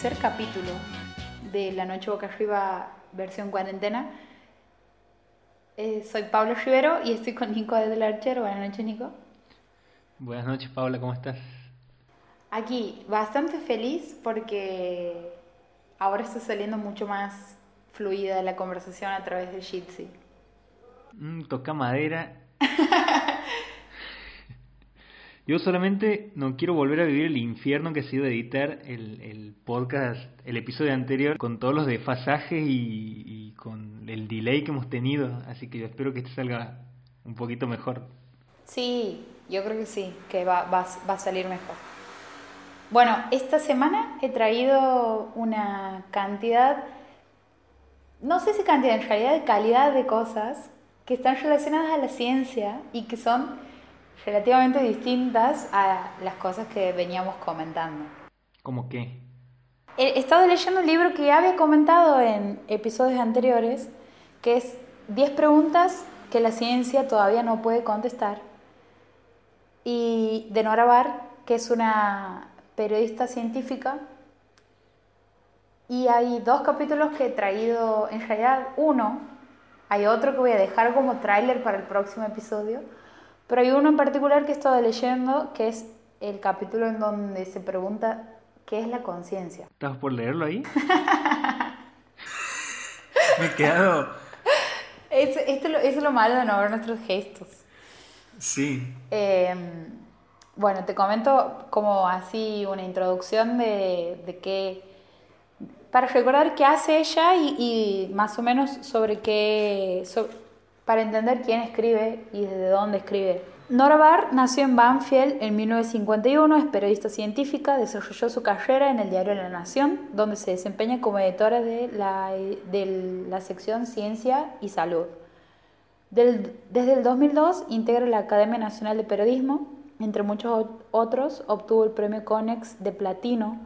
tercer capítulo de La Noche Boca Arriba versión cuarentena. Eh, soy Pablo Rivero y estoy con Nico del Archer. Buenas noches, Nico. Buenas noches, Paula, ¿cómo estás? Aquí, bastante feliz porque ahora está saliendo mucho más fluida la conversación a través de Jitsi. Mm, toca madera. Yo solamente no quiero volver a vivir el infierno que ha sido editar el, el podcast, el episodio anterior, con todos los desfasajes y, y, con el delay que hemos tenido. Así que yo espero que este salga un poquito mejor. Sí, yo creo que sí, que va, va, va a salir mejor. Bueno, esta semana he traído una cantidad, no sé si cantidad, en realidad de calidad de cosas que están relacionadas a la ciencia y que son relativamente distintas a las cosas que veníamos comentando. ¿Cómo qué? He estado leyendo un libro que ya había comentado en episodios anteriores, que es 10 preguntas que la ciencia todavía no puede contestar. Y de Nora Barr, que es una periodista científica. Y hay dos capítulos que he traído, en realidad uno, hay otro que voy a dejar como tráiler para el próximo episodio, pero hay uno en particular que he estado leyendo, que es el capítulo en donde se pregunta qué es la conciencia. ¿Estás por leerlo ahí? Me he quedado... Es, esto, es lo malo de no ver nuestros gestos. Sí. Eh, bueno, te comento como así una introducción de, de qué... Para recordar qué hace ella y, y más o menos sobre qué... Sobre, para entender quién escribe y desde dónde escribe. Nora Barr nació en Banfield en 1951, es periodista científica, desarrolló su carrera en el diario La Nación, donde se desempeña como editora de la, de la sección Ciencia y Salud. Del, desde el 2002 integra la Academia Nacional de Periodismo, entre muchos otros obtuvo el premio Conex de Platino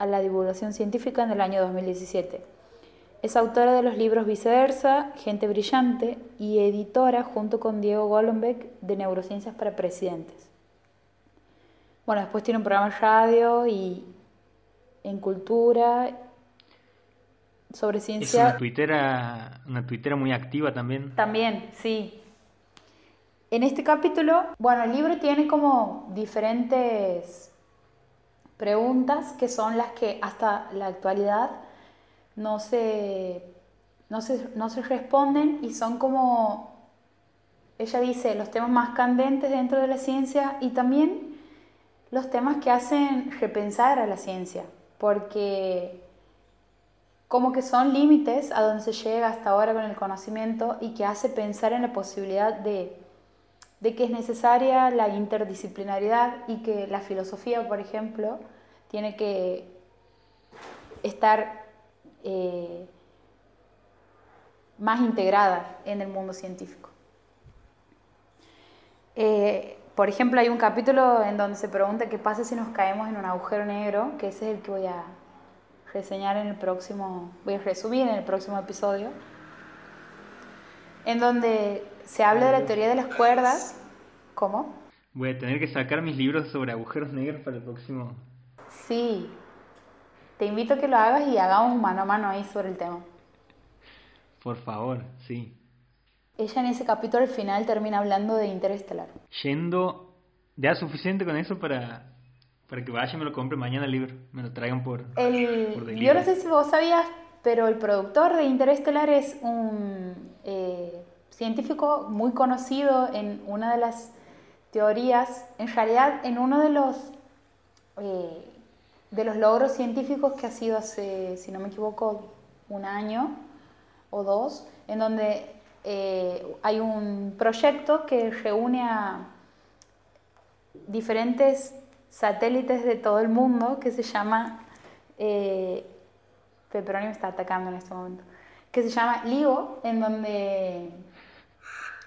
a la divulgación científica en el año 2017. Es autora de los libros Viceversa, Gente Brillante y editora junto con Diego Golombek de Neurociencias para Presidentes. Bueno, después tiene un programa de radio y en cultura sobre ciencia. Es una tuitera, una tuitera muy activa también. También, sí. En este capítulo, bueno, el libro tiene como diferentes preguntas que son las que hasta la actualidad no se, no se, no se responden y son como, ella dice, los temas más candentes dentro de la ciencia y también los temas que hacen repensar a la ciencia, porque como que son límites a donde se llega hasta ahora con el conocimiento y que hace pensar en la posibilidad de, de que es necesaria la interdisciplinariedad y que la filosofía, por ejemplo, tiene que estar eh, más integrada en el mundo científico. Eh, por ejemplo, hay un capítulo en donde se pregunta qué pasa si nos caemos en un agujero negro, que ese es el que voy a reseñar en el próximo, voy a resumir en el próximo episodio, en donde se habla de la teoría de las cuerdas. ¿Cómo? Voy a tener que sacar mis libros sobre agujeros negros para el próximo. Sí, te invito a que lo hagas y hagamos un mano a mano ahí sobre el tema. Por favor, sí. Ella en ese capítulo al final termina hablando de interestelar. Yendo, ya suficiente con eso para, para que vaya y me lo compre mañana el libro, me lo traigan por, el, por Yo no sé si vos sabías, pero el productor de Interestelar es un eh, científico muy conocido en una de las teorías, en realidad en uno de los... Eh, de los logros científicos que ha sido hace, si no me equivoco, un año o dos, en donde eh, hay un proyecto que reúne a diferentes satélites de todo el mundo que se llama, eh, me está atacando en este momento, que se llama LIGO, en donde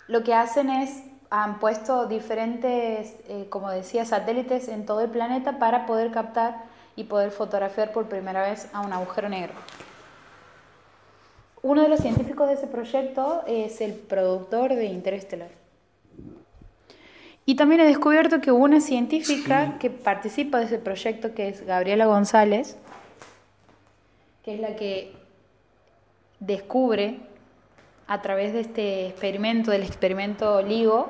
lo que hacen es, han puesto diferentes, eh, como decía, satélites en todo el planeta para poder captar y poder fotografiar por primera vez a un agujero negro. Uno de los científicos de ese proyecto es el productor de Interestelar. Y también he descubierto que una científica que participa de ese proyecto, que es Gabriela González, que es la que descubre a través de este experimento, del experimento LIGO,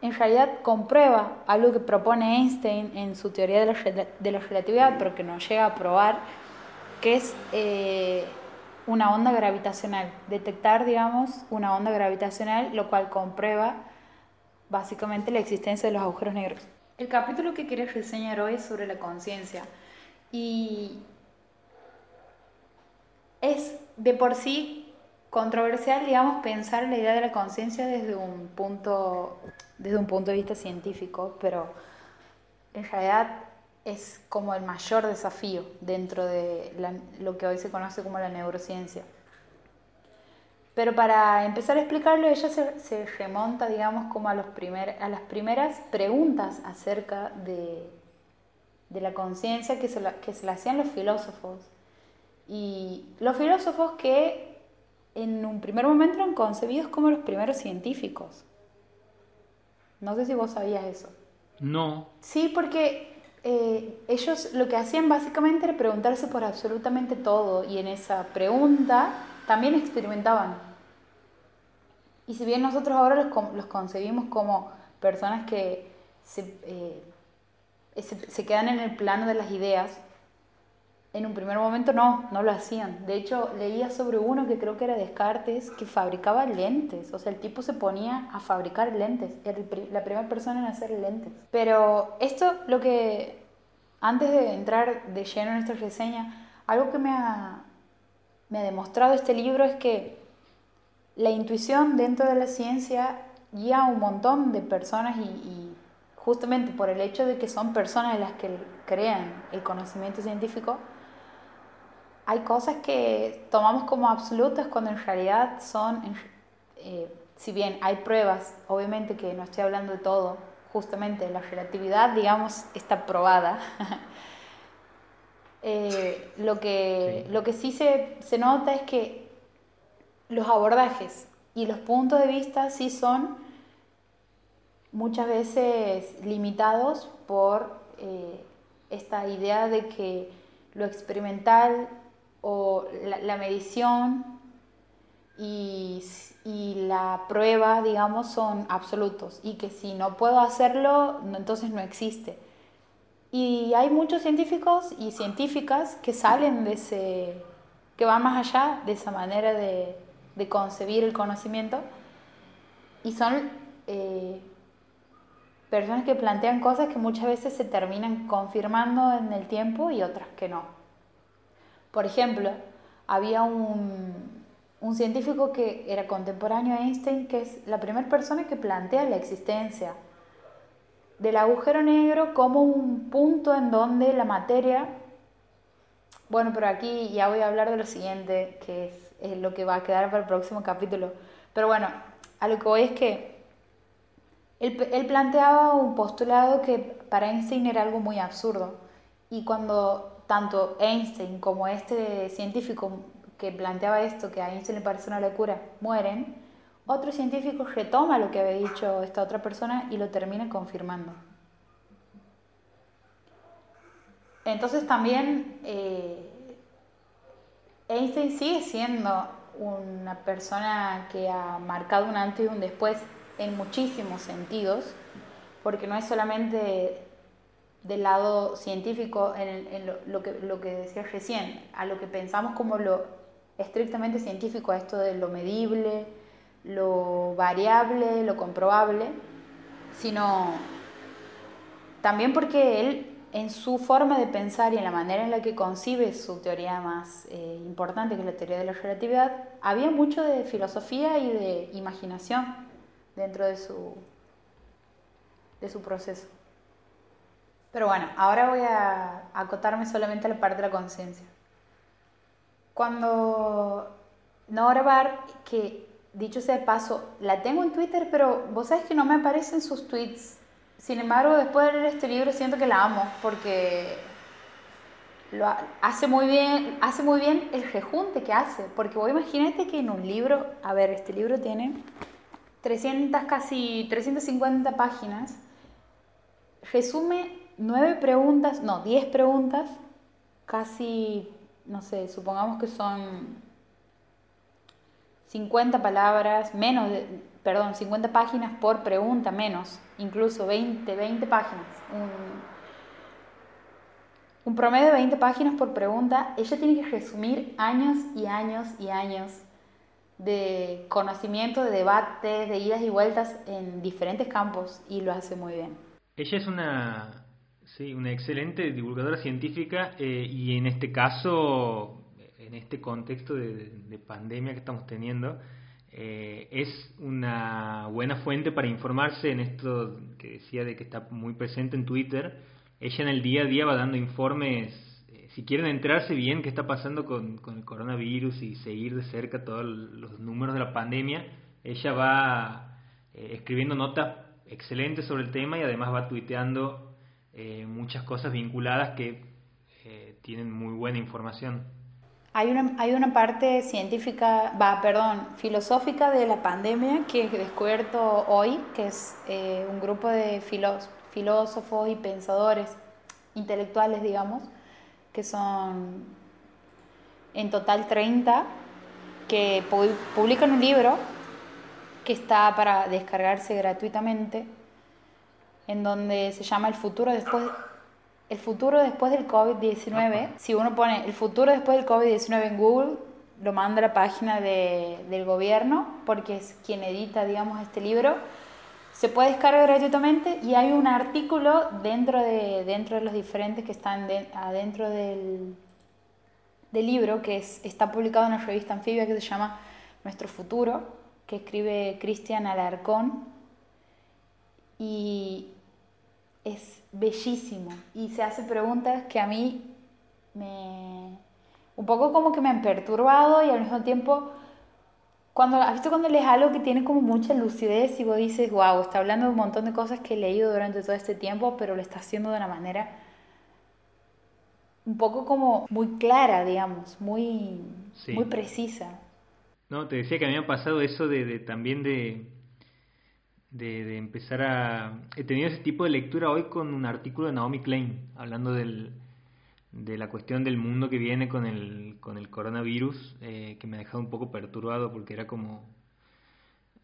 en realidad comprueba algo que propone Einstein en su teoría de la, de la relatividad, pero que no llega a probar, que es eh, una onda gravitacional. Detectar, digamos, una onda gravitacional, lo cual comprueba básicamente la existencia de los agujeros negros. El capítulo que quería reseñar hoy es sobre la conciencia. Y es de por sí controversial, digamos, pensar la idea de la conciencia desde un punto desde un punto de vista científico, pero en realidad es como el mayor desafío dentro de lo que hoy se conoce como la neurociencia. Pero para empezar a explicarlo, ella se, remonta, digamos, como a, los primer, a las primeras preguntas acerca de, de la conciencia que, se que se hacían los filósofos. Y los filósofos que en un primer momento eran concebidos como los primeros científicos. No sé si vos sabías eso. No. Sí, porque eh, ellos lo que hacían básicamente era preguntarse por absolutamente todo y en esa pregunta también experimentaban. Y si bien nosotros ahora los, los concebimos como personas que eh, se, se quedan en el plano de las ideas, en un primer momento no, no lo hacían. De hecho, leía sobre uno que creo que era Descartes, que fabricaba lentes. O sea, el tipo se ponía a fabricar lentes. Era la primera persona en hacer lentes. Pero esto, lo que, antes de entrar de lleno en esta reseña, algo que me ha, me ha demostrado este libro es que la intuición dentro de la ciencia guía a un montón de personas y, y justamente por el hecho de que son personas las que crean el conocimiento científico, hay cosas que tomamos como absolutas cuando en realidad son, eh, si bien hay pruebas, obviamente que no estoy hablando de todo, justamente la relatividad, digamos, está probada. Eh, lo, que, sí. lo que sí se, se nota es que los abordajes y los puntos de vista sí son muchas veces limitados por eh, esta idea de que lo experimental o la, medición y, la prueba, digamos, son absolutos y que si no puedo hacerlo, entonces no existe. Y hay muchos científicos y científicas que salen de ese, que van más allá de esa manera de, concebir el conocimiento y son eh, personas que plantean cosas que muchas veces se terminan confirmando en el tiempo y otras que no. Por ejemplo, había un, científico que era contemporáneo a Einstein, que es la primera persona que plantea la existencia del agujero negro como un punto en donde la materia, bueno, pero aquí ya voy a hablar de lo siguiente, que es, lo que va a quedar para el próximo capítulo, pero bueno, a lo que voy es que él, él planteaba un postulado que para Einstein era algo muy absurdo, y cuando tanto Einstein como este científico que planteaba esto, que a Einstein le parece una locura, mueren, otro científico retoma lo que había dicho esta otra persona y lo termina confirmando. Entonces también eh, Einstein sigue siendo una persona que ha marcado un antes y un después en muchísimos sentidos, porque no es solamente del lado científico en, lo, que, decías recién, a lo que pensamos como lo estrictamente científico, esto de lo medible, lo variable, lo comprobable, sino también porque él en su forma de pensar y en la manera en la que concibe su teoría más eh, importante, que es la teoría de la relatividad, había mucho de filosofía y de imaginación dentro de su, de su proceso. Pero bueno, ahora voy a acotarme solamente a la parte de la conciencia. Cuando Nora Bar, que dicho sea de paso, la tengo en Twitter, pero vos sabés que no me aparecen sus tweets. Sin embargo, después de leer este libro siento que la amo porque lo hace muy bien, hace muy bien el rejunte que hace, porque vos imagínate que en un libro, a ver, este libro tiene 300, casi 350 páginas, resume nueve preguntas, no, 10 preguntas, casi, no sé, supongamos que son 50 palabras, menos, de, perdón, 50 páginas por pregunta, menos, incluso 20, 20 páginas. Un, un promedio de 20 páginas por pregunta, ella tiene que resumir años y años y años de conocimiento, de debates, de idas y vueltas en diferentes campos y lo hace muy bien. Ella es una, sí, una excelente divulgadora científica eh, y en este caso, en este contexto de, de pandemia que estamos teniendo, eh, es una buena fuente para informarse en esto que decía de que está muy presente en Twitter. Ella en el día a día va dando informes si quieren enterarse bien qué está pasando con, el coronavirus y seguir de cerca todos los números de la pandemia, ella va eh, escribiendo notas excelentes sobre el tema y además va tuiteando eh, muchas cosas vinculadas que eh, tienen muy buena información. Hay una, hay una parte científica, va, perdón, filosófica de la pandemia que descubierto hoy, que es un grupo de filósofos y pensadores intelectuales, digamos, que son en total 30, que publican un libro que está para descargarse gratuitamente, en donde se llama El futuro después, el futuro después del COVID-19. Si uno pone el futuro después del COVID-19 en Google, lo manda a la página de, del gobierno, porque es quien edita, digamos, este libro. Se puede descargar gratuitamente y hay un artículo dentro de, dentro de los diferentes que están adentro del, del libro que es, está publicado en una revista anfibia que se llama Nuestro Futuro, que escribe Cristian Alarcón. Y es bellísimo y se hace preguntas que a mí me un poco como que me han perturbado y al mismo tiempo cuando, ¿Has visto cuando lees algo que tiene como mucha lucidez y vos dices, wow, está hablando de un montón de cosas que he leído durante todo este tiempo, pero lo está haciendo de una manera un poco como muy clara, digamos, muy, muy precisa. No, te decía que a mí me ha pasado eso de, también de, de, empezar a... He tenido ese tipo de lectura hoy con un artículo de Naomi Klein, hablando del, de la cuestión del mundo que viene con el, con el coronavirus, eh, que me ha dejado un poco perturbado porque era como,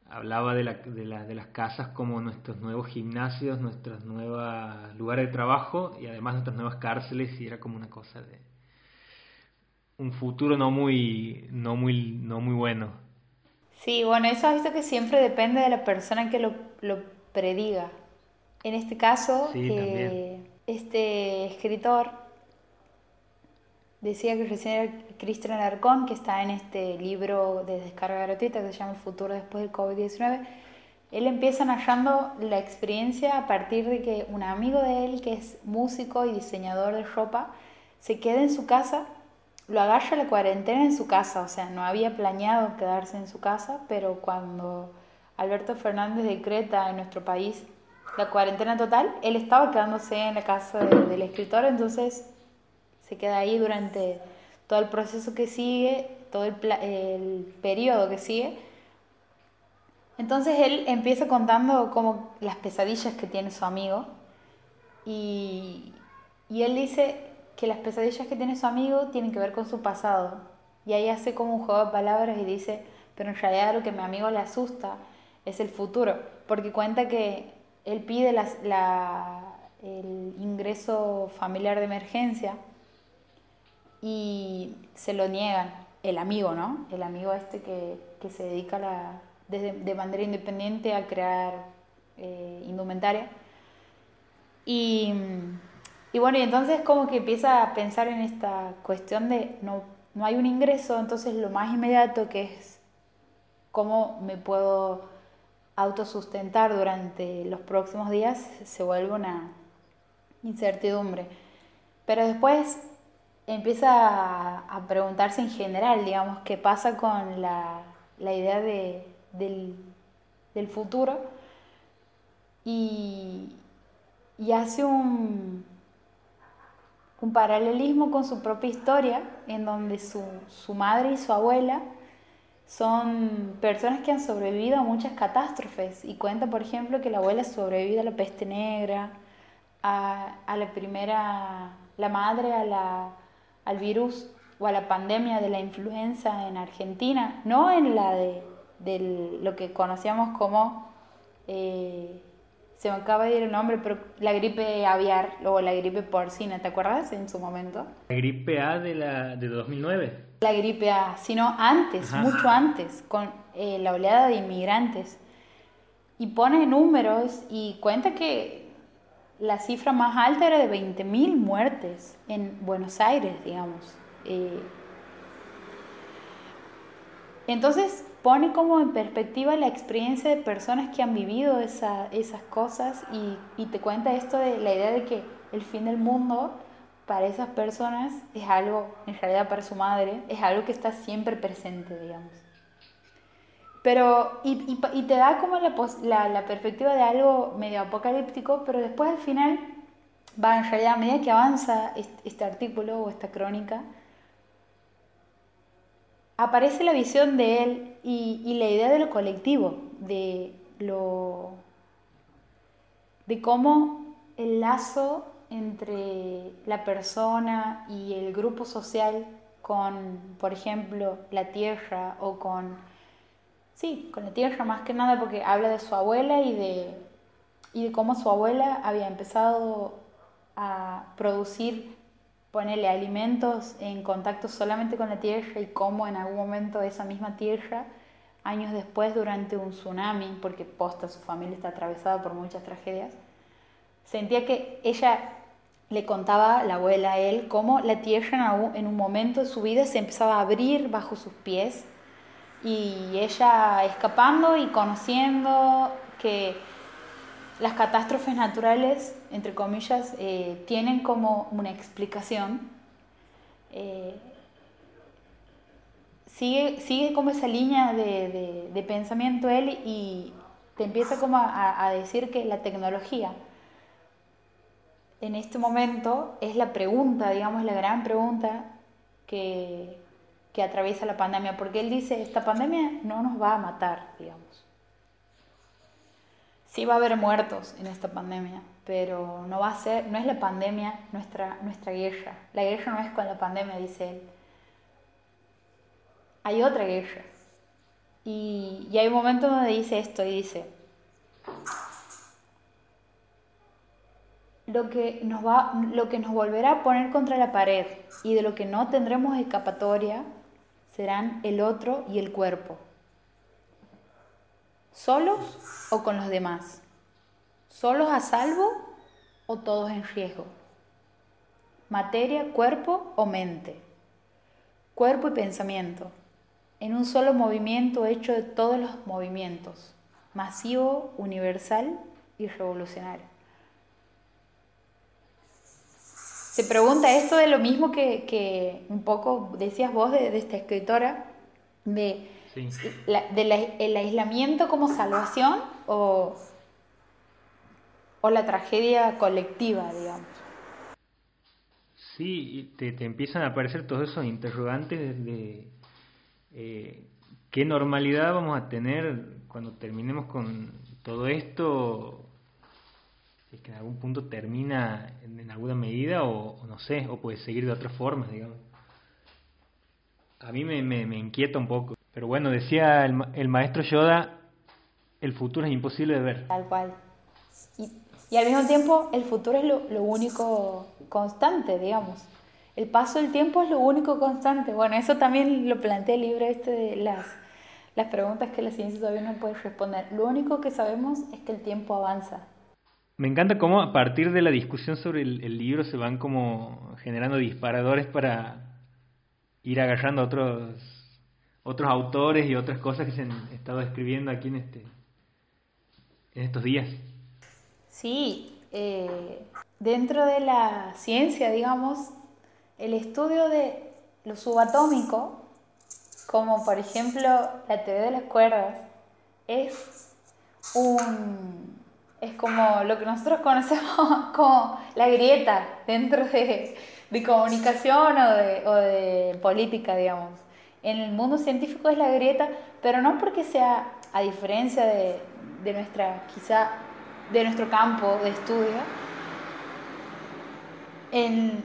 hablaba de, la, de, la, de las casas como nuestros nuevos gimnasios, nuestros nuevos lugares de trabajo y además nuestras nuevas cárceles y era como una cosa de un futuro no muy, no muy, no muy bueno. Sí, bueno, eso has visto que siempre depende de la persona que lo, lo prediga. En este caso, eh, este escritor Decía que recién era Cristian Alarcón, que está en este libro de descarga gratuita que se llama El futuro después del COVID-19. Él empieza narrando la experiencia a partir de que un amigo de él, que es músico y diseñador de ropa, se queda en su casa, lo agarra la cuarentena en su casa, o sea, no había planeado quedarse en su casa, pero cuando Alberto Fernández decreta en nuestro país la cuarentena total, él estaba quedándose en la casa del escritor, entonces se queda ahí durante todo el proceso que sigue, todo el, el periodo que sigue. Entonces él empieza contando como las pesadillas que tiene su amigo y, y él dice que las pesadillas que tiene su amigo tienen que ver con su pasado. Y ahí hace como un juego de palabras y dice, pero en realidad lo que a mi amigo le asusta es el futuro, porque cuenta que él pide la, el ingreso familiar de emergencia y se lo niegan el amigo, ¿no? El amigo este que, que se dedica la, desde, de manera independiente a crear eh, indumentaria. Y, y, bueno, y entonces como que empieza a pensar en esta cuestión de no, no hay un ingreso, entonces lo más inmediato que es cómo me puedo autosustentar durante los próximos días se vuelve una incertidumbre. Pero después empieza a, preguntarse en general, digamos, qué pasa con la, idea de, del, futuro y, hace un, un paralelismo con su propia historia, en donde su, madre y su abuela son personas que han sobrevivido a muchas catástrofes. Y cuenta, por ejemplo, que la abuela sobrevivió a la peste negra, a, la primera, la madre a la, al virus o a la pandemia de la influenza en Argentina, no en la de, de lo que conocíamos como, eh, se me acaba de ir el nombre, pero la gripe aviar o la gripe porcina, ¿te acuerdas en su momento? La gripe A de, la, de 2009. La gripe A, sino antes, mucho antes, con eh, la oleada de inmigrantes. Y pone números y cuenta que la cifra más alta era de 20.000 muertes en Buenos Aires, digamos. Eh, entonces pone como en perspectiva la experiencia de personas que han vivido esa, esas cosas y, y, te cuenta esto de la idea de que el fin del mundo para esas personas es algo, en realidad para su madre, es algo que está siempre presente, digamos. Pero, y, y, y te da como la, la, la, perspectiva de algo medio apocalíptico, pero después al final va en realidad a medida que avanza este, este artículo o esta crónica, aparece la visión de él y, la idea de lo colectivo, de lo de cómo el lazo entre la persona y el grupo social con, por ejemplo, la tierra o con, sí, con la tierra más que nada porque habla de su abuela y de, y de cómo su abuela había empezado a producir ponerle alimentos en contacto solamente con la tierra y cómo en algún momento esa misma tierra, años después durante un tsunami, porque posta su familia está atravesada por muchas tragedias, sentía que ella le contaba la abuela a él cómo la tierra en un momento de su vida se empezaba a abrir bajo sus pies y ella escapando y conociendo que las catástrofes naturales, entre comillas, eh, tienen como una explicación. Eh, sigue, sigue como esa línea de, de, pensamiento él y te empieza como a, a decir que la tecnología en este momento es la pregunta, digamos, la gran pregunta que, que atraviesa la pandemia, porque él dice, esta pandemia no nos va a matar, digamos sí va a haber muertos en esta pandemia, pero no va a ser, no es la pandemia nuestra, nuestra guerra. La guerra no es con la pandemia, dice él. Hay otra guerra. Y, hay un momento donde dice esto y dice, lo que, nos va, lo que nos volverá a poner contra la pared y de lo que no tendremos escapatoria serán el otro y el cuerpo. ¿Solos o con los demás? ¿Solos a salvo o todos en riesgo? Materia, cuerpo o mente. Cuerpo y pensamiento. En un solo movimiento hecho de todos los movimientos. Masivo, universal y revolucionario. Se pregunta esto de lo mismo que, que un poco decías vos de, de esta escritora, de Sí. La, ¿Del el aislamiento como salvación o, o la tragedia colectiva, digamos? Sí, te, te empiezan a aparecer todos esos interrogantes de eh, qué normalidad vamos a tener cuando terminemos con todo esto. Es que en algún punto termina en, en alguna medida o, o, no sé, o puede seguir de otra forma, digamos. A mí me, me, me inquieta un poco. Pero bueno, decía el, el, maestro Yoda, el futuro es imposible de ver. Tal cual. Y, y al mismo tiempo, el futuro es lo, lo, único constante, digamos. El paso del tiempo es lo único constante. Bueno, eso también lo plantea el libro este de las, las preguntas que la ciencia todavía no puede responder. Lo único que sabemos es que el tiempo avanza. Me encanta cómo a partir de la discusión sobre el, el libro se van como generando disparadores para ir agarrando otros otros autores y otras cosas que se han estado escribiendo aquí en este en estos días. Sí, eh, dentro de la ciencia, digamos, el estudio de lo subatómico, como por ejemplo la teoría de las cuerdas, es un es como lo que nosotros conocemos como la grieta dentro de, de comunicación o de, o de política, digamos en el mundo científico es la grieta, pero no porque sea a diferencia de, de nuestra, quizá, de nuestro campo de estudio, en,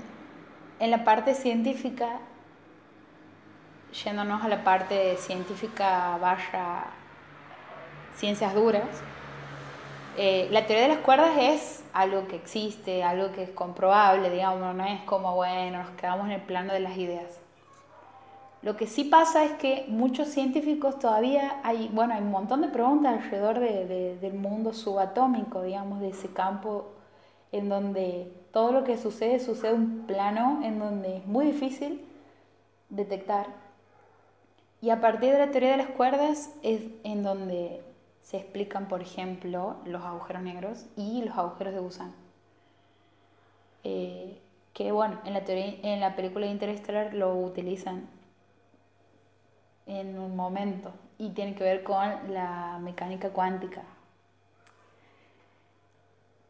en la parte científica, yéndonos a la parte científica vaya ciencias duras, eh, la teoría de las cuerdas es algo que existe, algo que es comprobable, digamos, no es como, bueno, nos quedamos en el plano de las ideas. Lo que sí pasa es que muchos científicos todavía hay, bueno, hay un montón de preguntas alrededor de, del mundo subatómico, digamos, de ese campo en donde todo lo que sucede sucede un plano en donde es muy difícil detectar. Y a partir de la teoría de las cuerdas es en donde se explican, por ejemplo, los agujeros negros y los agujeros de gusano. Eh, que bueno, en la, teoría, en la película Interstellar lo utilizan en un momento y tiene que ver con la mecánica cuántica.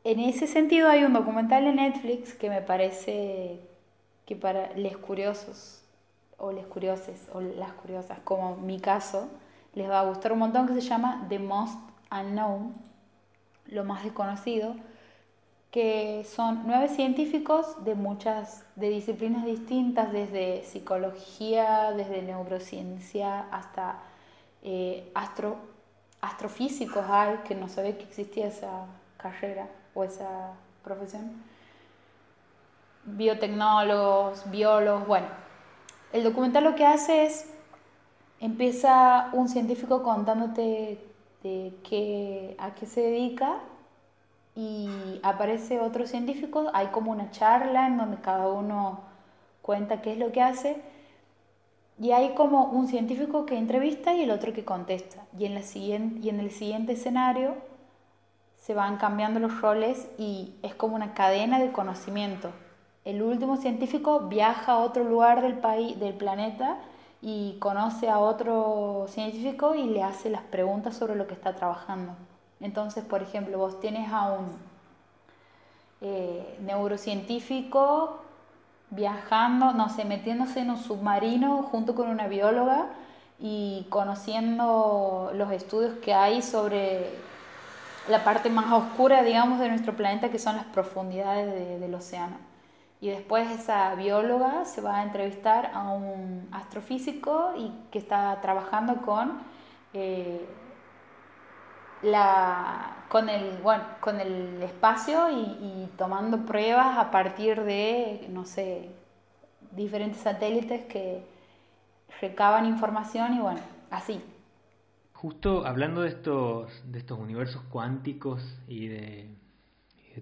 En ese sentido hay un documental en Netflix que me parece que para los curiosos o les curioses o las curiosas, como mi caso, les va a gustar un montón que se llama The Most Unknown, lo más desconocido, que son nueve científicos de muchas de disciplinas distintas, desde psicología, desde neurociencia hasta eh, astro, astrofísicos hay, que no sabía que existía esa carrera o esa profesión, biotecnólogos, biólogos, bueno. El documental lo que hace es, empieza un científico contándote de qué, a qué se dedica y aparece otro científico, hay como una charla en donde cada uno cuenta qué es lo que hace y hay como un científico que entrevista y el otro que contesta. Y en, la siguiente, y en el siguiente escenario se van cambiando los roles y es como una cadena de conocimiento. El último científico viaja a otro lugar del país, del planeta y conoce a otro científico y le hace las preguntas sobre lo que está trabajando. Entonces, por ejemplo, vos tienes a un eh, neurocientífico viajando, no sé, metiéndose en un submarino junto con una bióloga y conociendo los estudios que hay sobre la parte más oscura, digamos, de nuestro planeta, que son las profundidades del océano. Y después esa bióloga se va a entrevistar a un astrofísico y que está trabajando con eh, la, con, el, bueno, con el espacio y, tomando pruebas a partir de, no sé, diferentes satélites que recaban información y bueno, así. Justo hablando de estos, de estos universos cuánticos y de,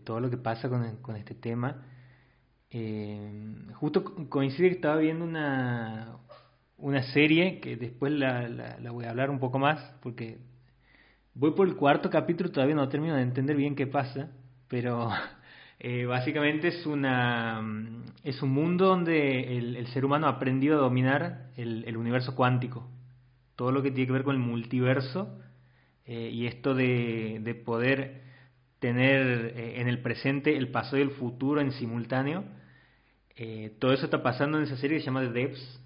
todo lo que pasa con, con este tema, eh, justo coincide que estaba viendo una, una serie que después la, la, voy a hablar un poco más porque voy por el cuarto capítulo, todavía no termino de entender bien qué pasa, pero eh, básicamente es, una, es un mundo donde el, ser humano ha aprendido a dominar el, el, universo cuántico, todo lo que tiene que ver con el multiverso eh, y esto de, de poder tener eh, en el presente el pasado y el futuro en simultáneo. Todo eso está pasando en esa serie que se llama The Depths,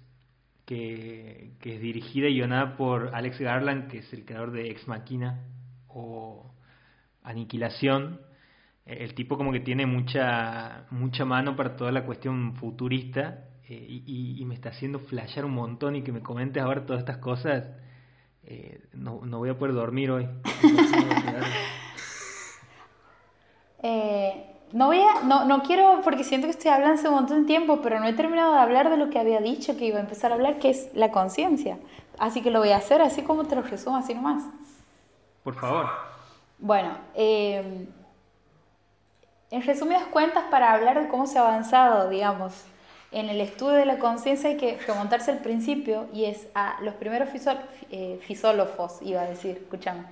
que, es dirigida y guionada por Alex Garland, que es el creador de Ex Machina o Aniquilación. Eh, el tipo como que tiene mucha, mucha mano para toda la cuestión futurista y, y, me está haciendo flashear un montón y que me comentes ahora todas estas cosas. no, no voy a poder dormir hoy. Eh, no, voy a, no, no quiero, porque siento que estoy hablando hace un montón de tiempo, pero no he terminado de hablar de lo que había dicho que iba a empezar a hablar, que es la conciencia. Así que lo voy a hacer así como te lo resumo, así nomás. Por favor. Bueno, eh, en resumidas cuentas, para hablar de cómo se ha avanzado, digamos, en el estudio de la conciencia hay que remontarse al principio y es a los primeros eh, fisólogos, iba a decir, escúchame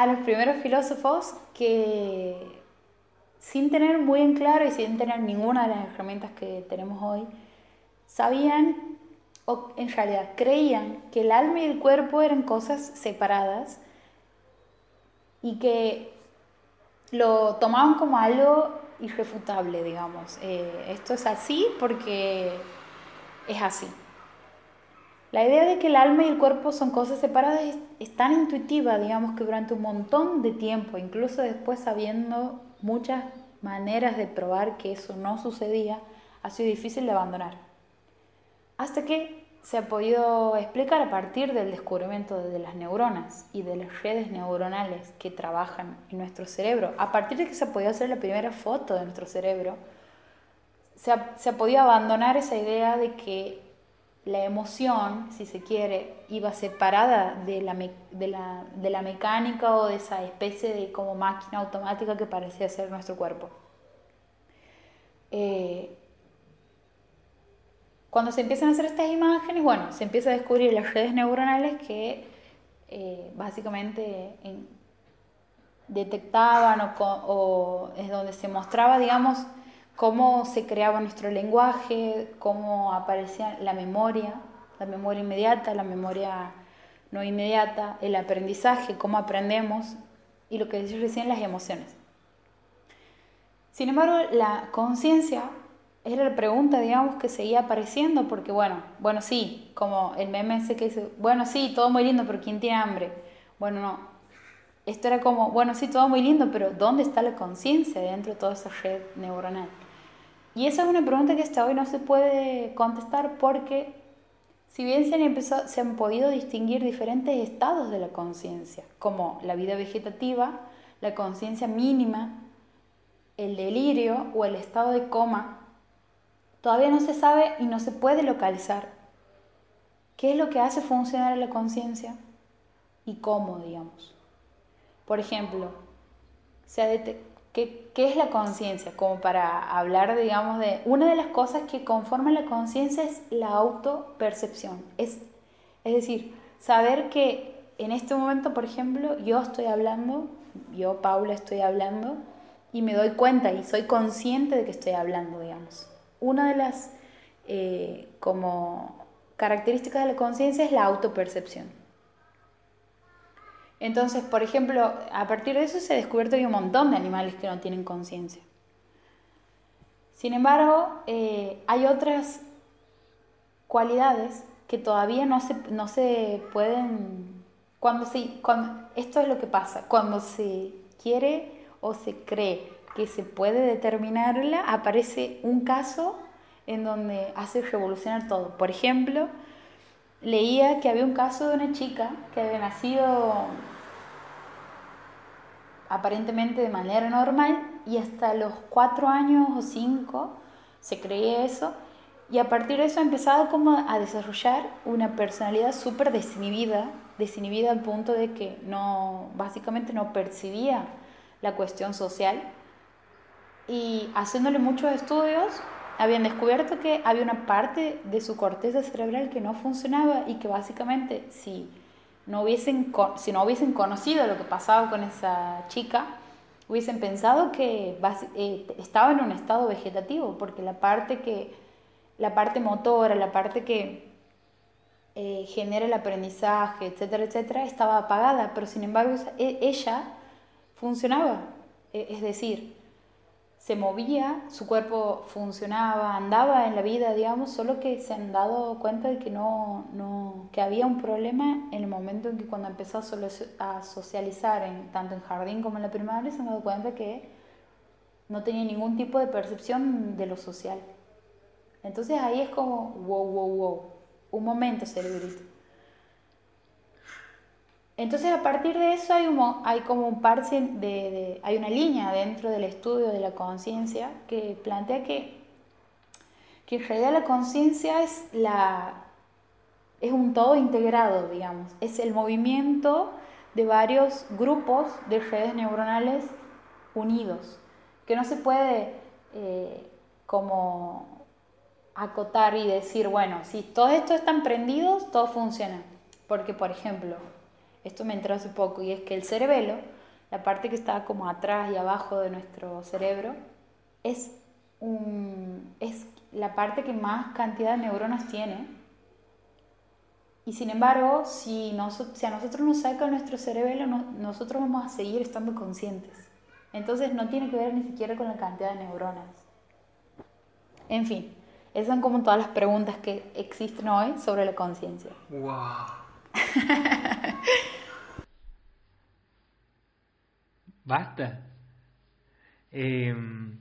a los primeros filósofos que sin tener muy en claro y sin tener ninguna de las herramientas que tenemos hoy, sabían o en realidad creían que el alma y el cuerpo eran cosas separadas y que lo tomaban como algo irrefutable, digamos. Eh, esto es así porque es así. La idea de que el alma y el cuerpo son cosas separadas es, tan intuitiva, digamos, que durante un montón de tiempo, incluso después sabiendo muchas maneras de probar que eso no sucedía, ha sido difícil de abandonar. Hasta que se ha podido explicar a partir del descubrimiento de las neuronas y de las redes neuronales que trabajan en nuestro cerebro, a partir de que se ha podido hacer la primera foto de nuestro cerebro, se ha, se ha podido abandonar esa idea de que la emoción, si se quiere, iba separada de la, de, la, de la, mecánica o de esa especie de como máquina automática que parecía ser nuestro cuerpo. Eh, cuando se empiezan a hacer estas imágenes, bueno, se empieza a descubrir las redes neuronales que eh, básicamente detectaban o, o es donde se mostraba, digamos, cómo se creaba nuestro lenguaje, cómo aparecía la memoria, la memoria inmediata, la memoria no inmediata, el aprendizaje, cómo aprendemos y lo que decía recién, las emociones. Sin embargo, la conciencia era la pregunta, digamos, que seguía apareciendo, porque bueno, bueno, sí, como el meme ese que dice, bueno, sí, todo muy lindo, pero ¿quién tiene hambre? Bueno, no. Esto era como, bueno, sí, todo muy lindo, pero ¿dónde está la conciencia dentro de toda esa red neuronal? Y esa es una pregunta que hasta hoy no se puede contestar porque si bien se han, empezado, se han podido distinguir diferentes estados de la conciencia, como la vida vegetativa, la conciencia mínima, el delirio o el estado de coma, todavía no se sabe y no se puede localizar qué es lo que hace funcionar la conciencia y cómo, digamos. Por ejemplo, se ha detectado ¿Qué, es la conciencia? Como para hablar, digamos, de... Una de las cosas que conforman la conciencia es la autopercepción. Es, es decir, saber que en este momento, por ejemplo, yo estoy hablando, yo, Paula, estoy hablando y me doy cuenta y soy consciente de que estoy hablando, digamos. Una de las eh, como características de la conciencia es la autopercepción. Entonces, por ejemplo, a partir de eso se ha descubierto que hay un montón de animales que no tienen conciencia. Sin embargo, eh, hay otras cualidades que todavía no se, no se pueden... Cuando se, cuando, esto es lo que pasa, cuando se quiere o se cree que se puede determinarla, aparece un caso en donde hace revolucionar todo. Por ejemplo, leía que había un caso de una chica que había nacido aparentemente de manera normal y hasta los cuatro años o cinco se creía eso y a partir de eso ha empezado como a desarrollar una personalidad súper desinhibida, desinhibida al punto de que no, básicamente no percibía la cuestión social. Y haciéndole muchos estudios habían descubierto que había una parte de su corteza cerebral que no funcionaba y que básicamente si no hubiesen, si no hubiesen conocido lo que pasaba con esa chica, hubiesen pensado que eh, estaba en un estado vegetativo, porque la parte que la parte motora, la parte que eh, genera el aprendizaje, etcétera, etcétera, estaba apagada, pero sin embargo e, ella funcionaba, e, es decir, se movía, su cuerpo funcionaba, andaba en la vida, digamos, solo que se han dado cuenta de que no, no que había un problema en el momento en que cuando empezó a socializar en, tanto en jardín como en la primaria, se han dado cuenta que no tenía ningún tipo de percepción de lo social. Entonces ahí es como, wow, wow, wow, un momento cerebrito. Entonces a partir de eso hay, como un par de, hay una línea dentro del estudio de la conciencia que plantea que, que en realidad la conciencia es es un todo integrado, digamos, es el movimiento de varios grupos de redes neuronales unidos, que no se puede eh, como acotar y decir, bueno, si todos estos están prendidos, todo funciona. Porque, por ejemplo, esto me entró hace poco, y es que el cerebelo, la parte que está como atrás y abajo de nuestro cerebro, es, un, es la parte que más cantidad de neuronas tiene. Y sin embargo, si, si a nosotros nos saca nuestro cerebelo, nosotros vamos a seguir estando conscientes. Entonces no tiene que ver ni siquiera con la cantidad de neuronas. En fin, Esas son como todas las preguntas que existen hoy sobre la conciencia. ¡Wow! Basta. Em,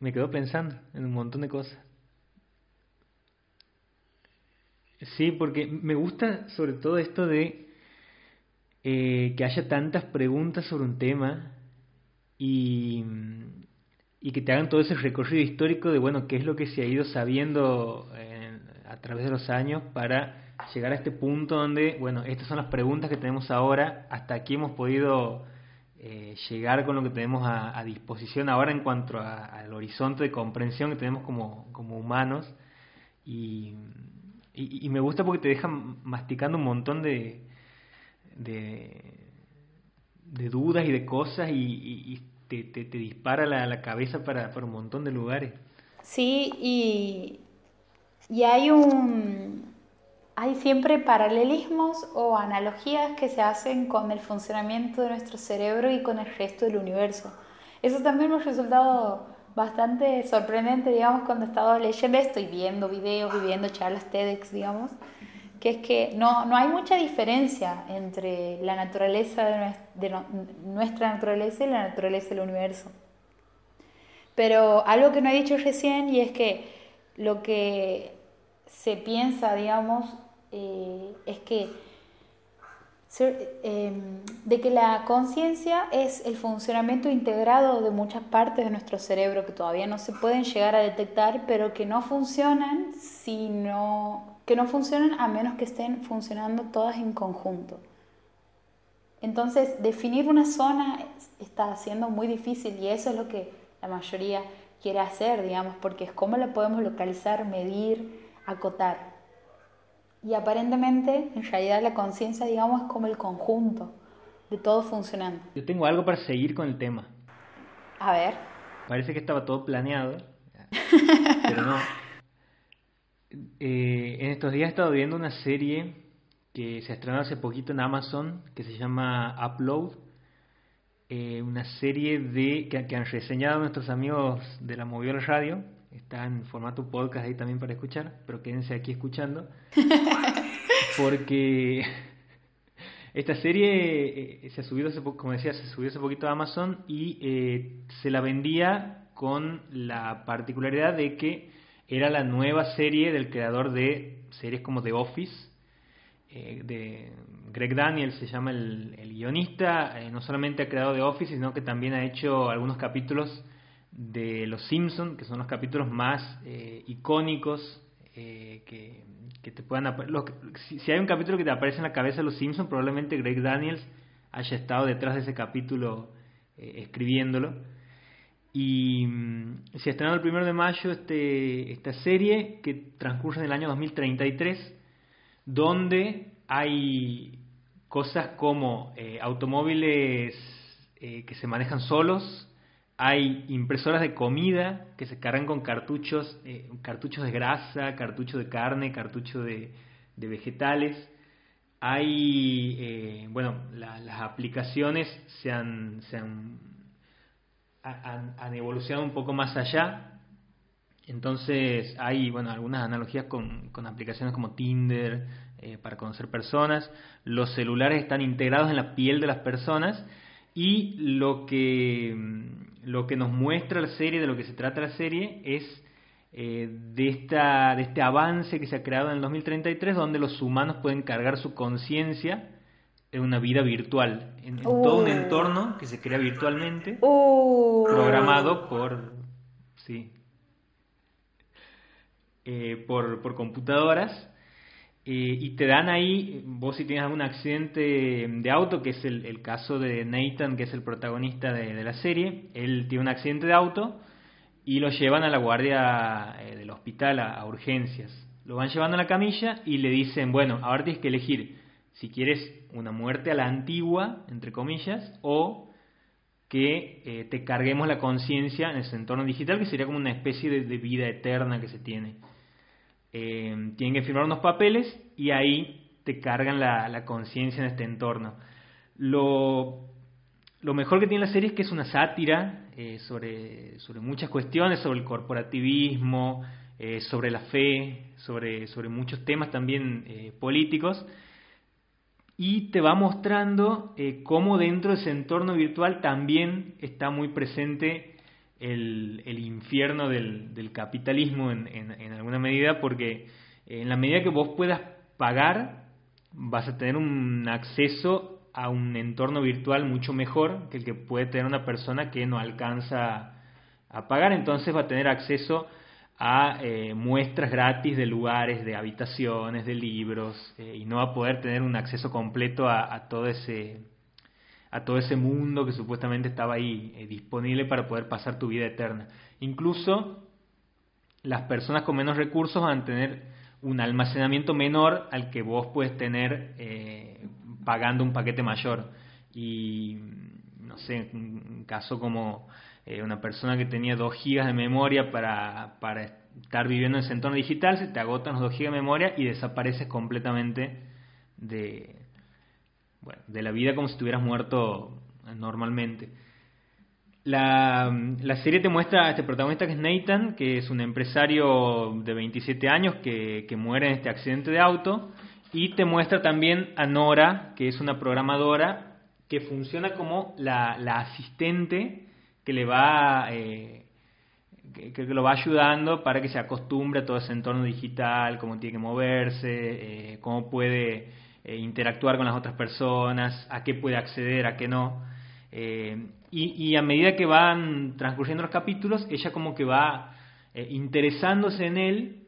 me quedo pensando en un montón de cosas. Sí, porque me gusta sobre todo esto de eh, que haya tantas preguntas sobre un tema y, y, que te hagan todo ese recorrido histórico de, bueno, qué es lo que se ha ido sabiendo a través de los años para llegar a este punto donde, bueno, estas son las preguntas que tenemos ahora, hasta aquí hemos podido eh, llegar con lo que tenemos a, disposición ahora en cuanto al horizonte de comprensión que tenemos como, como humanos y y, me gusta porque te deja masticando un montón de, de, dudas y de cosas y, te, te, dispara la, la cabeza para, para, un montón de lugares. Sí, y, y hay un... Hay siempre paralelismos o analogías que se hacen con el funcionamiento de nuestro cerebro y con el resto del universo. Eso también me ha resultado bastante sorprendente, digamos, cuando he estado leyendo esto y viendo videos y viendo charlas TEDx, digamos, que es que no, no hay mucha diferencia entre la naturaleza de, nuestra naturaleza y la naturaleza del universo. Pero algo que no he dicho recién y es que lo que se piensa, digamos, eh, es que Em, de que la conciencia es el funcionamiento integrado de muchas partes de nuestro cerebro que todavía no se pueden llegar a detectar, pero que no funcionan sino que no funcionan a menos que estén funcionando todas en conjunto. Entonces, definir una zona está siendo muy difícil y eso es lo que la mayoría quiere hacer, digamos, porque es cómo la podemos localizar, medir, acotar. Y aparentemente, en realidad, la conciencia, digamos, es como el conjunto de todo funcionando. Yo tengo algo para seguir con el tema. A ver. Parece que estaba todo planeado, pero no. Eh, en estos días he estado viendo una serie que se estrenó hace poquito en Amazon, que se llama Upload. Eh, una serie de que, que, han reseñado nuestros amigos de la Moviola Radio Está en formato podcast ahí también para escuchar, pero quédense aquí escuchando. Porque esta serie eh, se ha subido hace como decía, se subió hace poquito a Amazon y eh, se la vendía con la particularidad de que era la nueva serie del creador de series como The Office, eh, de Greg Daniels se llama el, el guionista, no solamente ha creado The Office, sino que también ha hecho algunos capítulos de Los Simpsons, que son los capítulos más eh, icónicos eh, que, te puedan si, si, hay un capítulo que te aparece en la cabeza de Los Simpsons, probablemente Greg Daniels haya estado detrás de ese capítulo eh, escribiéndolo. Y mm, se estrenó el primero de mayo este, esta serie que transcurre en el año 2033, donde hay cosas como automóviles que se manejan solos, hay impresoras de comida que se cargan con cartuchos, eh, cartuchos de grasa, cartuchos de carne, cartuchos de, vegetales. Hay, eh, bueno, las aplicaciones se, han, se han, han, evolucionado un poco más allá. Entonces hay, bueno, algunas analogías con, con aplicaciones como Tinder eh, para conocer personas. Los celulares están integrados en la piel de las personas y lo que, lo que nos muestra la serie, de lo que se trata la serie, es eh, de, esta, de este avance que se ha creado en el 2033, donde los humanos pueden cargar su conciencia en una vida virtual, en, todo un entorno que se crea virtualmente, uh. programado por, sí, eh, por, por computadoras y te dan ahí, vos si tienes algún accidente de auto, que es el, caso de Nathan, que es el protagonista de, la serie, él tiene un accidente de auto y lo llevan a la guardia eh, del hospital a, urgencias. Lo van llevando a la camilla y le dicen, bueno, ahora tienes que elegir si quieres una muerte a la antigua, entre comillas, o que eh, te carguemos la conciencia en ese entorno digital, que sería como una especie de vida eterna que se tiene eh, tienen que firmar unos papeles y ahí te cargan la, conciencia en este entorno. Lo, mejor que tiene la serie es que es una sátira sobre, sobre muchas cuestiones, sobre el corporativismo, sobre la fe, sobre, muchos temas también políticos y te va mostrando eh, cómo dentro de ese entorno virtual también está muy presente el, infierno del, capitalismo en, en, alguna medida, porque en la medida que vos puedas pagar, vas a tener un acceso a un entorno virtual mucho mejor que el que puede tener una persona que no alcanza a pagar, entonces va a tener acceso a eh, muestras gratis de lugares, de habitaciones, de libros, eh, y no va a poder tener un acceso completo a, todo ese a todo ese mundo que supuestamente estaba ahí eh, disponible para poder pasar tu vida eterna. Incluso las personas con menos recursos van a tener un almacenamiento menor al que vos puedes tener pagando un paquete mayor. Y no sé, un caso como eh, una persona que tenía 2 gigas de memoria para, para estar viviendo en ese entorno digital, se te agotan los 2 gigas de memoria y desapareces completamente de, bueno, de la vida como si estuvieras muerto normalmente. La, la, serie te muestra a este protagonista que es Nathan, que es un empresario de 27 años que, que muere en este accidente de auto, y te muestra también a Nora, que es una programadora que funciona como la, la asistente que le va eh, que, lo va ayudando para que se acostumbre a todo ese entorno digital, cómo tiene que moverse, eh, cómo puede eh, interactuar con las otras personas, a qué puede acceder, a qué no. Y, a medida que van transcurriendo los capítulos, ella como que va interesándose en él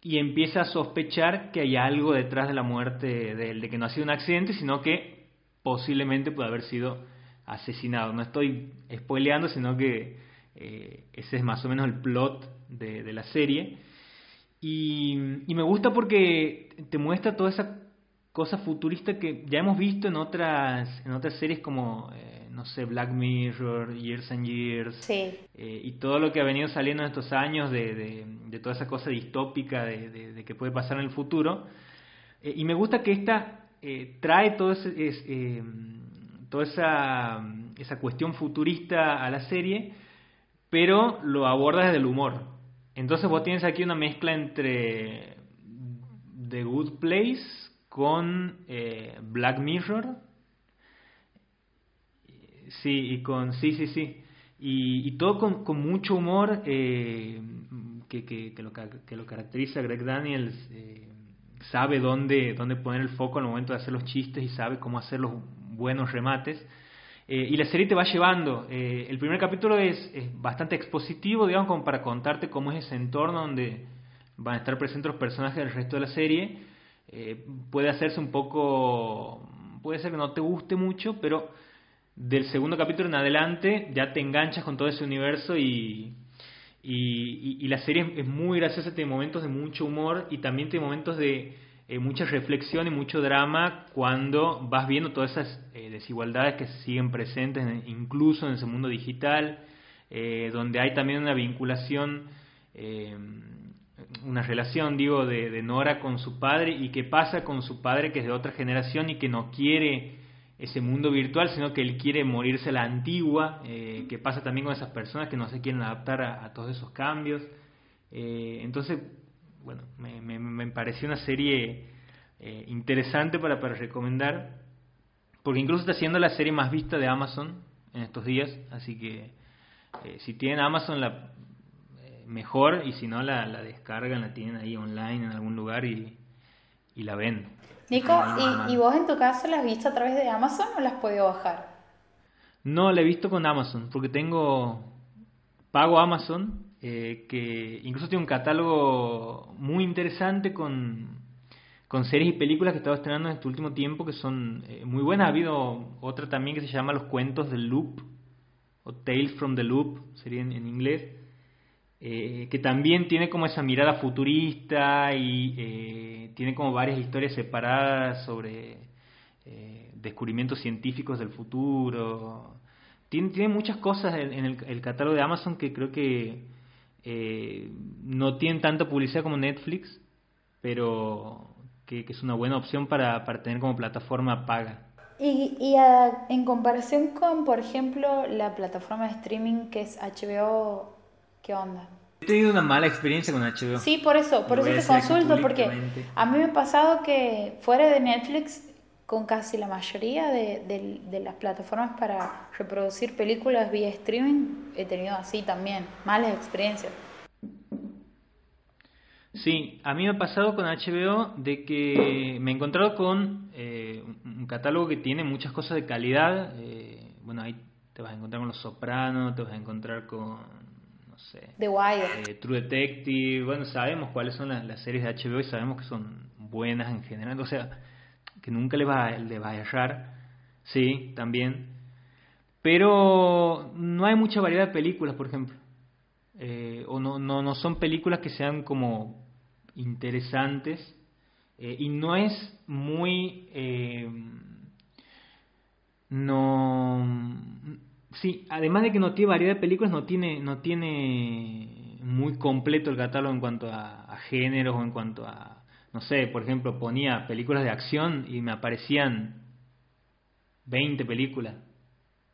y empieza a sospechar que hay algo detrás de la muerte de él, de que no ha sido un accidente, sino que posiblemente puede haber sido asesinado. No estoy spoileando, sino que eh, ese es más o menos el plot de, la serie. Y, me gusta porque te muestra toda esa cosa futurista que ya hemos visto en otras, en otras series como, eh, no sé, Black Mirror, Years and Years, eh, y todo lo que ha venido saliendo en estos años de, de, toda esa cosa distópica de, de, que puede pasar en el futuro. y me gusta que esta trae todo ese, toda esa, esa cuestión futurista a la serie, pero lo aborda desde el humor. Entonces vos tienes aquí una mezcla entre The Good Place con eh, Black Mirror. Sí, y con. Sí, sí, sí. Y, todo con, mucho humor eh, que, que, lo, caracteriza Greg Daniels. Eh, sabe dónde, dónde poner el foco al momento de hacer los chistes y sabe cómo hacer los buenos remates. Y la serie te va llevando. El primer capítulo es, bastante expositivo, digamos, como para contarte cómo es ese entorno donde van a estar presentes los personajes del resto de la serie. Eh, puede hacerse un poco, puede ser que no te guste mucho, pero del segundo capítulo en adelante ya te enganchas con todo ese universo y, y, la serie es muy graciosa, tiene momentos de mucho humor y también tiene momentos de eh, mucha reflexión y mucho drama cuando vas viendo todas esas eh, desigualdades que siguen presentes incluso en ese mundo digital, eh, donde hay también una vinculación, una relación, digo, de, de, Nora con su padre y qué pasa con su padre que es de otra generación y que no quiere ese mundo virtual, sino que él quiere morirse a la antigua, qué pasa también con esas personas que no se quieren adaptar a, todos esos cambios. entonces, bueno, me, me, pareció una serie eh, interesante para, para recomendar, porque incluso está siendo la serie más vista de Amazon en estos días, así que eh, si tienen Amazon la eh, mejor y si no la, la descargan, la tienen ahí online en algún lugar y, y la ven. Nico, ¿y, ¿y, vos en tu caso la has visto a través de Amazon o la has podido bajar? No, la he visto con Amazon, porque tengo pago Amazon eh, que incluso tiene un catálogo muy interesante con, con series y películas que he estado estrenando en este último tiempo que son eh, muy buenas. Ha habido otra también que se llama Los Cuentos del Loop, o Tales from the Loop, sería en, inglés, eh, que también tiene como esa mirada futurista y tiene como varias historias separadas sobre descubrimientos científicos del futuro. Tiene, muchas cosas en, el, catálogo de Amazon que creo que eh, no tienen tanta publicidad como Netflix, pero que, es una buena opción para, para, tener como plataforma paga. Y, y en comparación con, por ejemplo, la plataforma de streaming que es HBO, ¿qué onda? He tenido una mala experiencia con HBO. Sí, por eso, por eso te consulto, porque a mí me ha pasado que fuera de Netflix, con casi la mayoría de, de, las plataformas para reproducir películas vía streaming, he tenido así también, malas experiencias. Sí, a mí me ha pasado con HBO de que me he encontrado con eh, un catálogo que tiene muchas cosas de calidad. Eh, bueno, ahí te vas a encontrar con Los Sopranos, te vas a encontrar con The Wire. Eh, True Detective, bueno, sabemos cuáles son las, series de HBO y sabemos que son buenas en general, o sea, que nunca le va, le va a errar, sí, también, pero no hay mucha variedad de películas, por ejemplo, eh, o no, no, no son películas que sean como interesantes, eh, y no es muy... no Sí, además de que no tiene variedad de películas, no tiene, no tiene muy completo el catálogo en cuanto a, a géneros o en cuanto a, no sé, por ejemplo, ponía películas de acción y me aparecían 20 películas,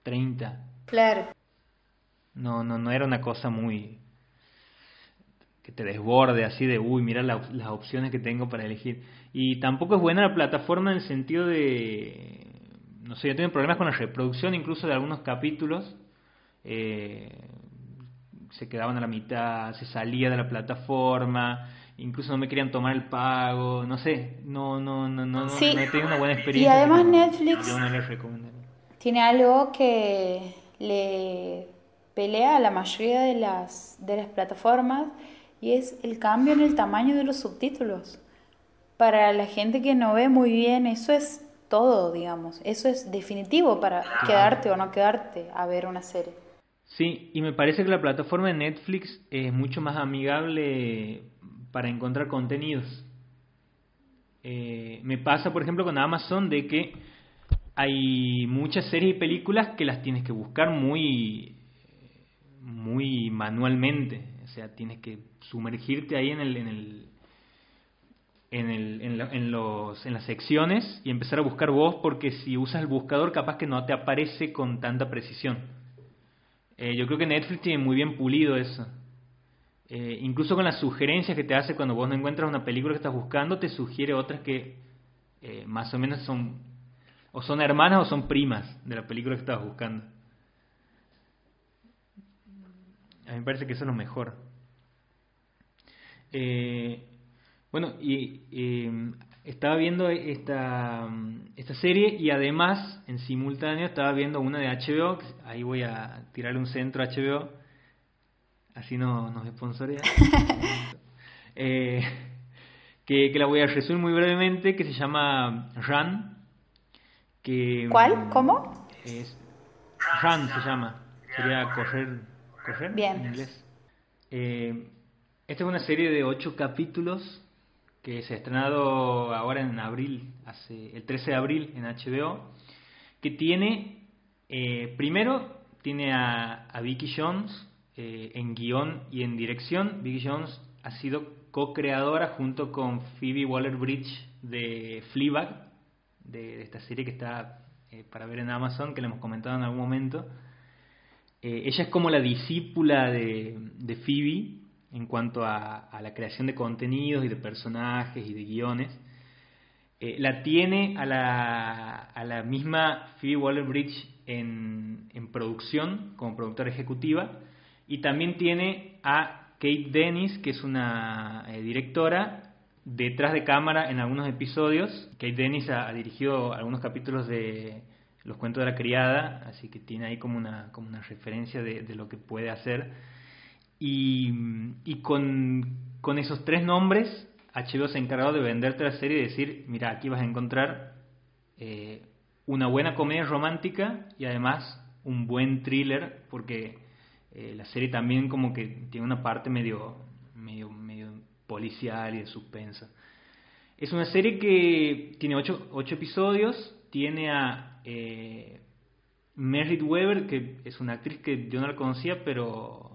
30. Claro. No, no, no era una cosa muy que te desborde así de, uy, mira las opciones que tengo para elegir. Y tampoco es buena la plataforma en el sentido de no sé, yo tengo problemas con la reproducción incluso de algunos capítulos. Eh, se quedaban a la mitad, se salía de la plataforma, incluso no me querían tomar el pago, no sé, no, no, no, no, no, he una buena experiencia. Y además Netflix tiene algo que le pelea a la mayoría de las, de las plataformas y es el cambio en el tamaño de los subtítulos. Para la gente que no ve muy bien, eso es todo, digamos. Eso es definitivo para quedarte o no quedarte a ver una serie. Sí, y me parece que la plataforma de Netflix es mucho más amigable para encontrar contenidos. Eh, me pasa, por ejemplo, con Amazon de que hay muchas series y películas que las tienes que buscar muy, muy manualmente. O sea, tienes que sumergirte ahí en el, en el, en, el, en, los, en las secciones y empezar a buscar vos porque si usas el buscador capaz que no te aparece con tanta precisión. Eh, yo creo que Netflix tiene muy bien pulido eso. Eh, incluso con las sugerencias que te hace cuando vos no encuentras una película que estás buscando, te sugiere otras que eh, más o menos son o son hermanas o son primas de la película que estabas buscando. A mí me parece que eso es lo mejor. Eh, bueno, y em, estaba viendo esta, esta serie y además, en simultáneo, estaba viendo una de HBO. Ahí voy a tirarle un centro a HBO. Así no nos sponsorea. eh, que, que, la voy a resumir muy brevemente, que se llama Run. Que, ¿Cuál? ¿Cómo? Es, Run se llama. Sería correr, correr Bien. en inglés. Eh, esta es una serie de ocho capítulos que se ha estrenado ahora en abril, hace el 13 de abril en HBO, que tiene, eh, primero, tiene a, Vicky Jones eh, en guion y en dirección. Vicky Jones ha sido co-creadora junto con Phoebe Waller-Bridge de Fleabag, de, esta serie que está eh, para ver en Amazon, que le hemos comentado en algún momento. ella es como la discípula de Phoebe, en cuanto a, la creación de contenidos y de personajes y de guiones. Eh, la tiene a la, a la misma Phoebe Waller-Bridge en, en, producción como productora ejecutiva y también tiene a Kate Dennis, que es una eh, directora detrás de cámara en algunos episodios. Kate Dennis ha, dirigido algunos capítulos de Los cuentos de la criada, así que tiene ahí como una, como una referencia de, de lo que puede hacer y, con, esos tres nombres, HBO se ha encargado de venderte la serie y decir, mira, aquí vas a encontrar eh, una buena comedia romántica y además un buen thriller, porque eh, la serie también como que tiene una parte medio, medio, medio policial y de suspensa. Es una serie que tiene ocho, ocho episodios, tiene a eh, Merritt Weber, que es una actriz que yo no la conocía, pero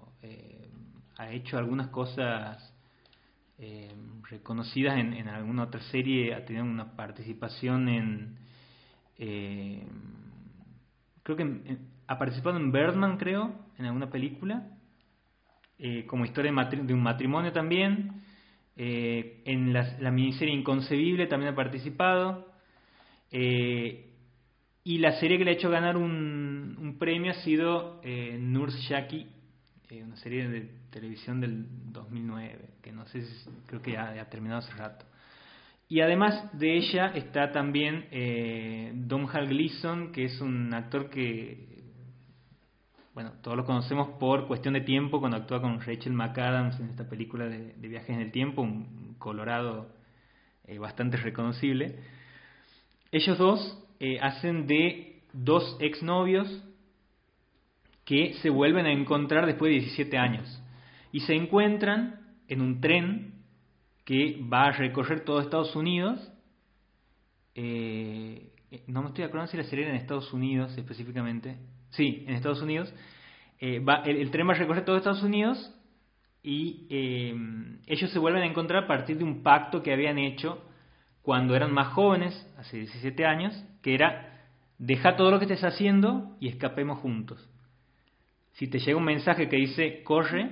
ha hecho algunas cosas eh, reconocidas en, en, alguna otra serie, ha tenido una participación en, Eh, creo que ha participado en Birdman, creo, en alguna película, eh, como historia de, un matrimonio también. Eh, en la, miniserie Inconcebible también ha participado. y la serie que le ha hecho ganar un, premio ha sido Nurse Jackie, una serie de televisión del 2009, que no sé si creo que ya ha terminado hace rato. Y además de ella está también eh, Domhnall Gleeson, que es un actor que, bueno, todos lo conocemos por cuestión de tiempo, cuando actúa con Rachel McAdams en esta película de, viajes en el tiempo, un colorado eh, bastante reconocible. Ellos dos eh, hacen de dos exnovios que se vuelven a encontrar después de 17 años. Y se encuentran en un tren que va a recorrer todo Estados Unidos. Eh, no me estoy acordando si la serie era en Estados Unidos específicamente. Sí, en Estados Unidos. Eh, va, el, tren va a recorrer todo Estados Unidos y eh, ellos se vuelven a encontrar a partir de un pacto que habían hecho cuando eran más jóvenes, hace 17 años, que era deja todo lo que estés haciendo y escapemos juntos. Si te llega un mensaje que dice corre,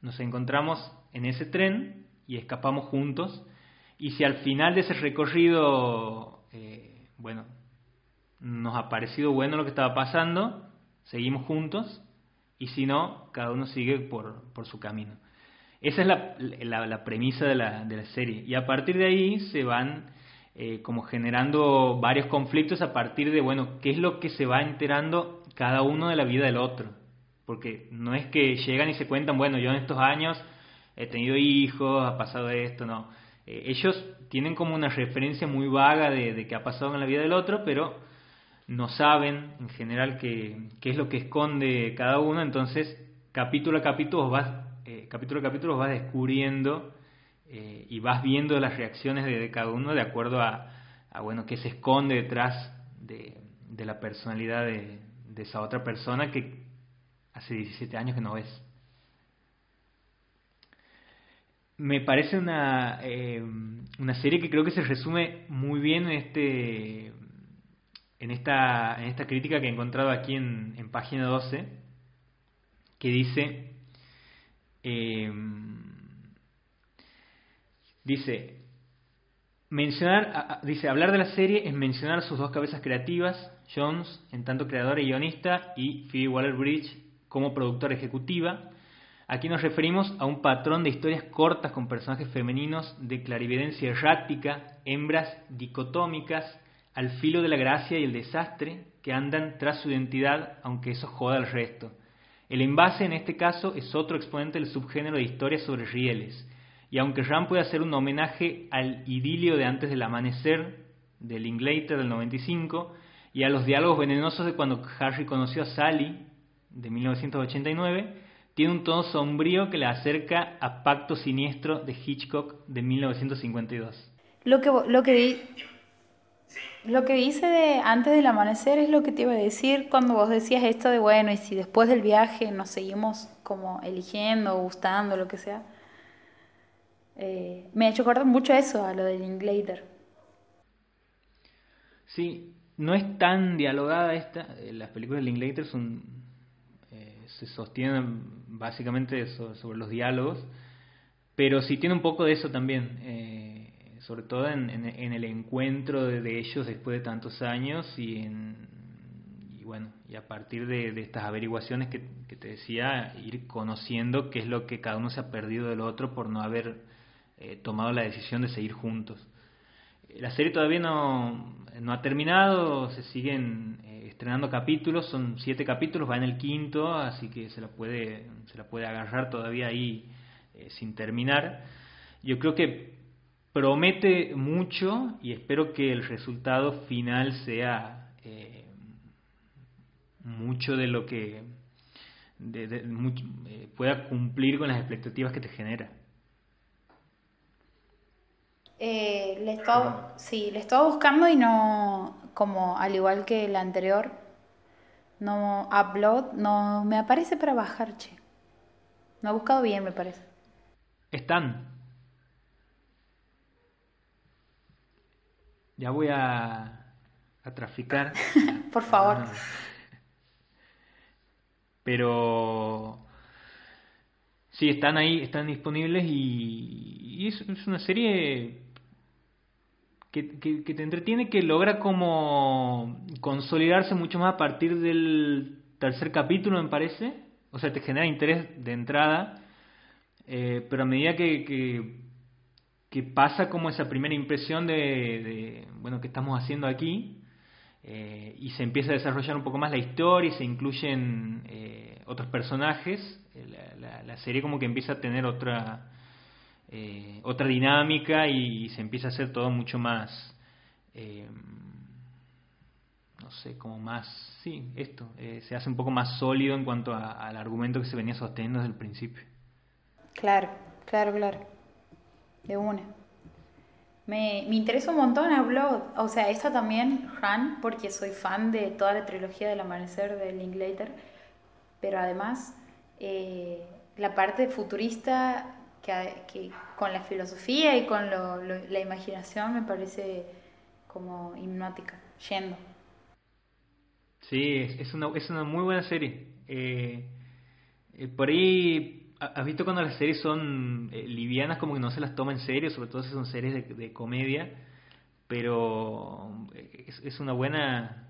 nos encontramos en ese tren y escapamos juntos. Y si al final de ese recorrido, eh, bueno, nos ha parecido bueno lo que estaba pasando, seguimos juntos. Y si no, cada uno sigue por, su camino. Esa es la, premisa de la, de la, serie. Y a partir de ahí se van eh, como generando varios conflictos a partir de, bueno, qué es lo que se va enterando cada uno de la vida del otro. Porque no es que llegan y se cuentan, bueno, yo en estos años he tenido hijos, ha pasado esto, no. Eh, ellos tienen como una referencia muy vaga de, qué ha pasado en la vida del otro, pero no saben en general qué, qué es lo que esconde cada uno, entonces capítulo a capítulo vas, eh, capítulo a capítulo vas descubriendo eh, y vas viendo las reacciones de, cada uno de acuerdo a, bueno qué se esconde detrás de, de la personalidad de, de esa otra persona que hace 17 años que no ves. me parece una, eh, una serie que creo que se resume muy bien en este en esta, en esta crítica que he encontrado aquí en, en página 12, que dice, eh, dice, mencionar, dice, hablar de la serie es mencionar sus dos cabezas creativas, Jones en tanto creadora y guionista, y Phoebe Waller-Bridge como productora ejecutiva, Aquí nos referimos a un patrón de historias cortas con personajes femeninos de clarividencia errática, hembras dicotómicas, al filo de la gracia y el desastre, que andan tras su identidad, aunque eso joda al resto. El envase en este caso es otro exponente del subgénero de historias sobre rieles, y aunque Ram puede hacer un homenaje al idilio de antes del amanecer, del Linklater del 95, y a los diálogos venenosos de cuando Harry conoció a Sally, de 1989, tiene un tono sombrío que le acerca a Pacto Siniestro de Hitchcock de 1952. Lo que, lo que, lo que dice de antes del amanecer es lo que te iba a decir cuando vos decías esto de, bueno, y si después del viaje nos seguimos como eligiendo, gustando, lo que sea. Eh, me ha hecho acordar mucho eso, a lo del Linklater. Sí, no es tan dialogada esta. Eh, las películas de Linklater son se sostienen básicamente sobre los diálogos, pero sí tiene un poco de eso también, eh, sobre todo en, el encuentro de, ellos después de tantos años y, bueno, y a partir de, estas averiguaciones que, te decía, ir conociendo qué es lo que cada uno se ha perdido del otro por no haber eh, tomado la decisión de seguir juntos. La serie todavía no, no ha terminado, se siguen estrenando capítulos, son siete capítulos, va en el quinto, así que se la puede, se la puede agarrar todavía ahí eh, sin terminar. Yo creo que promete mucho y espero que el resultado final sea eh, mucho de lo que eh, pueda cumplir con las expectativas que te genera. Eh, le estaba, sí, le estaba buscando y no, como al igual que el anterior, no upload, no me aparece para bajar, che. No he buscado bien, me parece. Están. Ya voy a, a traficar. Por favor. Ah. Pero sí, están ahí, están disponibles y, y es, es una serie que, que, te entretiene, que logra como consolidarse mucho más a partir del tercer capítulo, me parece. O sea, te genera interés de entrada, eh, pero a medida que, que, que pasa como esa primera impresión de, de bueno, que estamos haciendo aquí, eh, y se empieza a desarrollar un poco más la historia y se incluyen eh, otros personajes, eh, la, serie como que empieza a tener otra eh, otra dinámica y, se empieza a hacer todo mucho más eh, no sé, como más, sí, esto, eh, se hace un poco más sólido en cuanto a, al argumento que se venía sosteniendo desde el principio. Claro, claro, claro. De una. Me, me interesa un montón Upload. O sea, esta también, Han, porque soy fan de toda la trilogía del amanecer de Linklater. Pero además, la parte futurista que, que, con la filosofía y con lo, lo, la imaginación me parece como hipnótica, yendo. Sí, es una, es una muy buena serie. Eh, eh, por ahí, ¿has visto cuando las series son eh, livianas como que no se las toma en serio? Sobre todo si son series de, de comedia. Pero es, es, una buena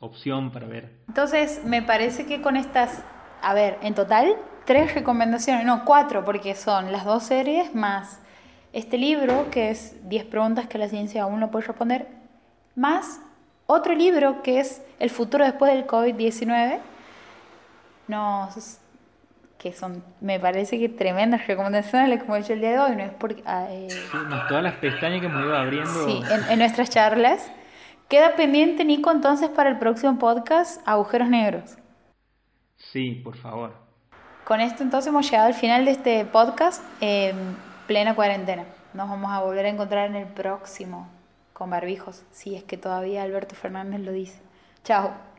opción para ver. Entonces, me parece que con estas, a ver, en total, tres recomendaciones, no, cuatro, porque son las dos series más este libro, que es 10 preguntas que la ciencia aún no puede responder, más otro libro que es El futuro después del COVID-19, nos que son, me parece que tremendas recomendaciones, como he dicho el día de hoy, no es porque... Eh, sí, todas las pestañas que hemos ido abriendo. Sí, en, en, nuestras charlas. Queda pendiente, Nico, entonces para el próximo podcast, Agujeros Negros. Sí, por favor. Con esto entonces hemos llegado al final de este podcast, eh, plena cuarentena. Nos vamos a volver a encontrar en el próximo con barbijos, si es que todavía Alberto Fernández lo dice. Chao.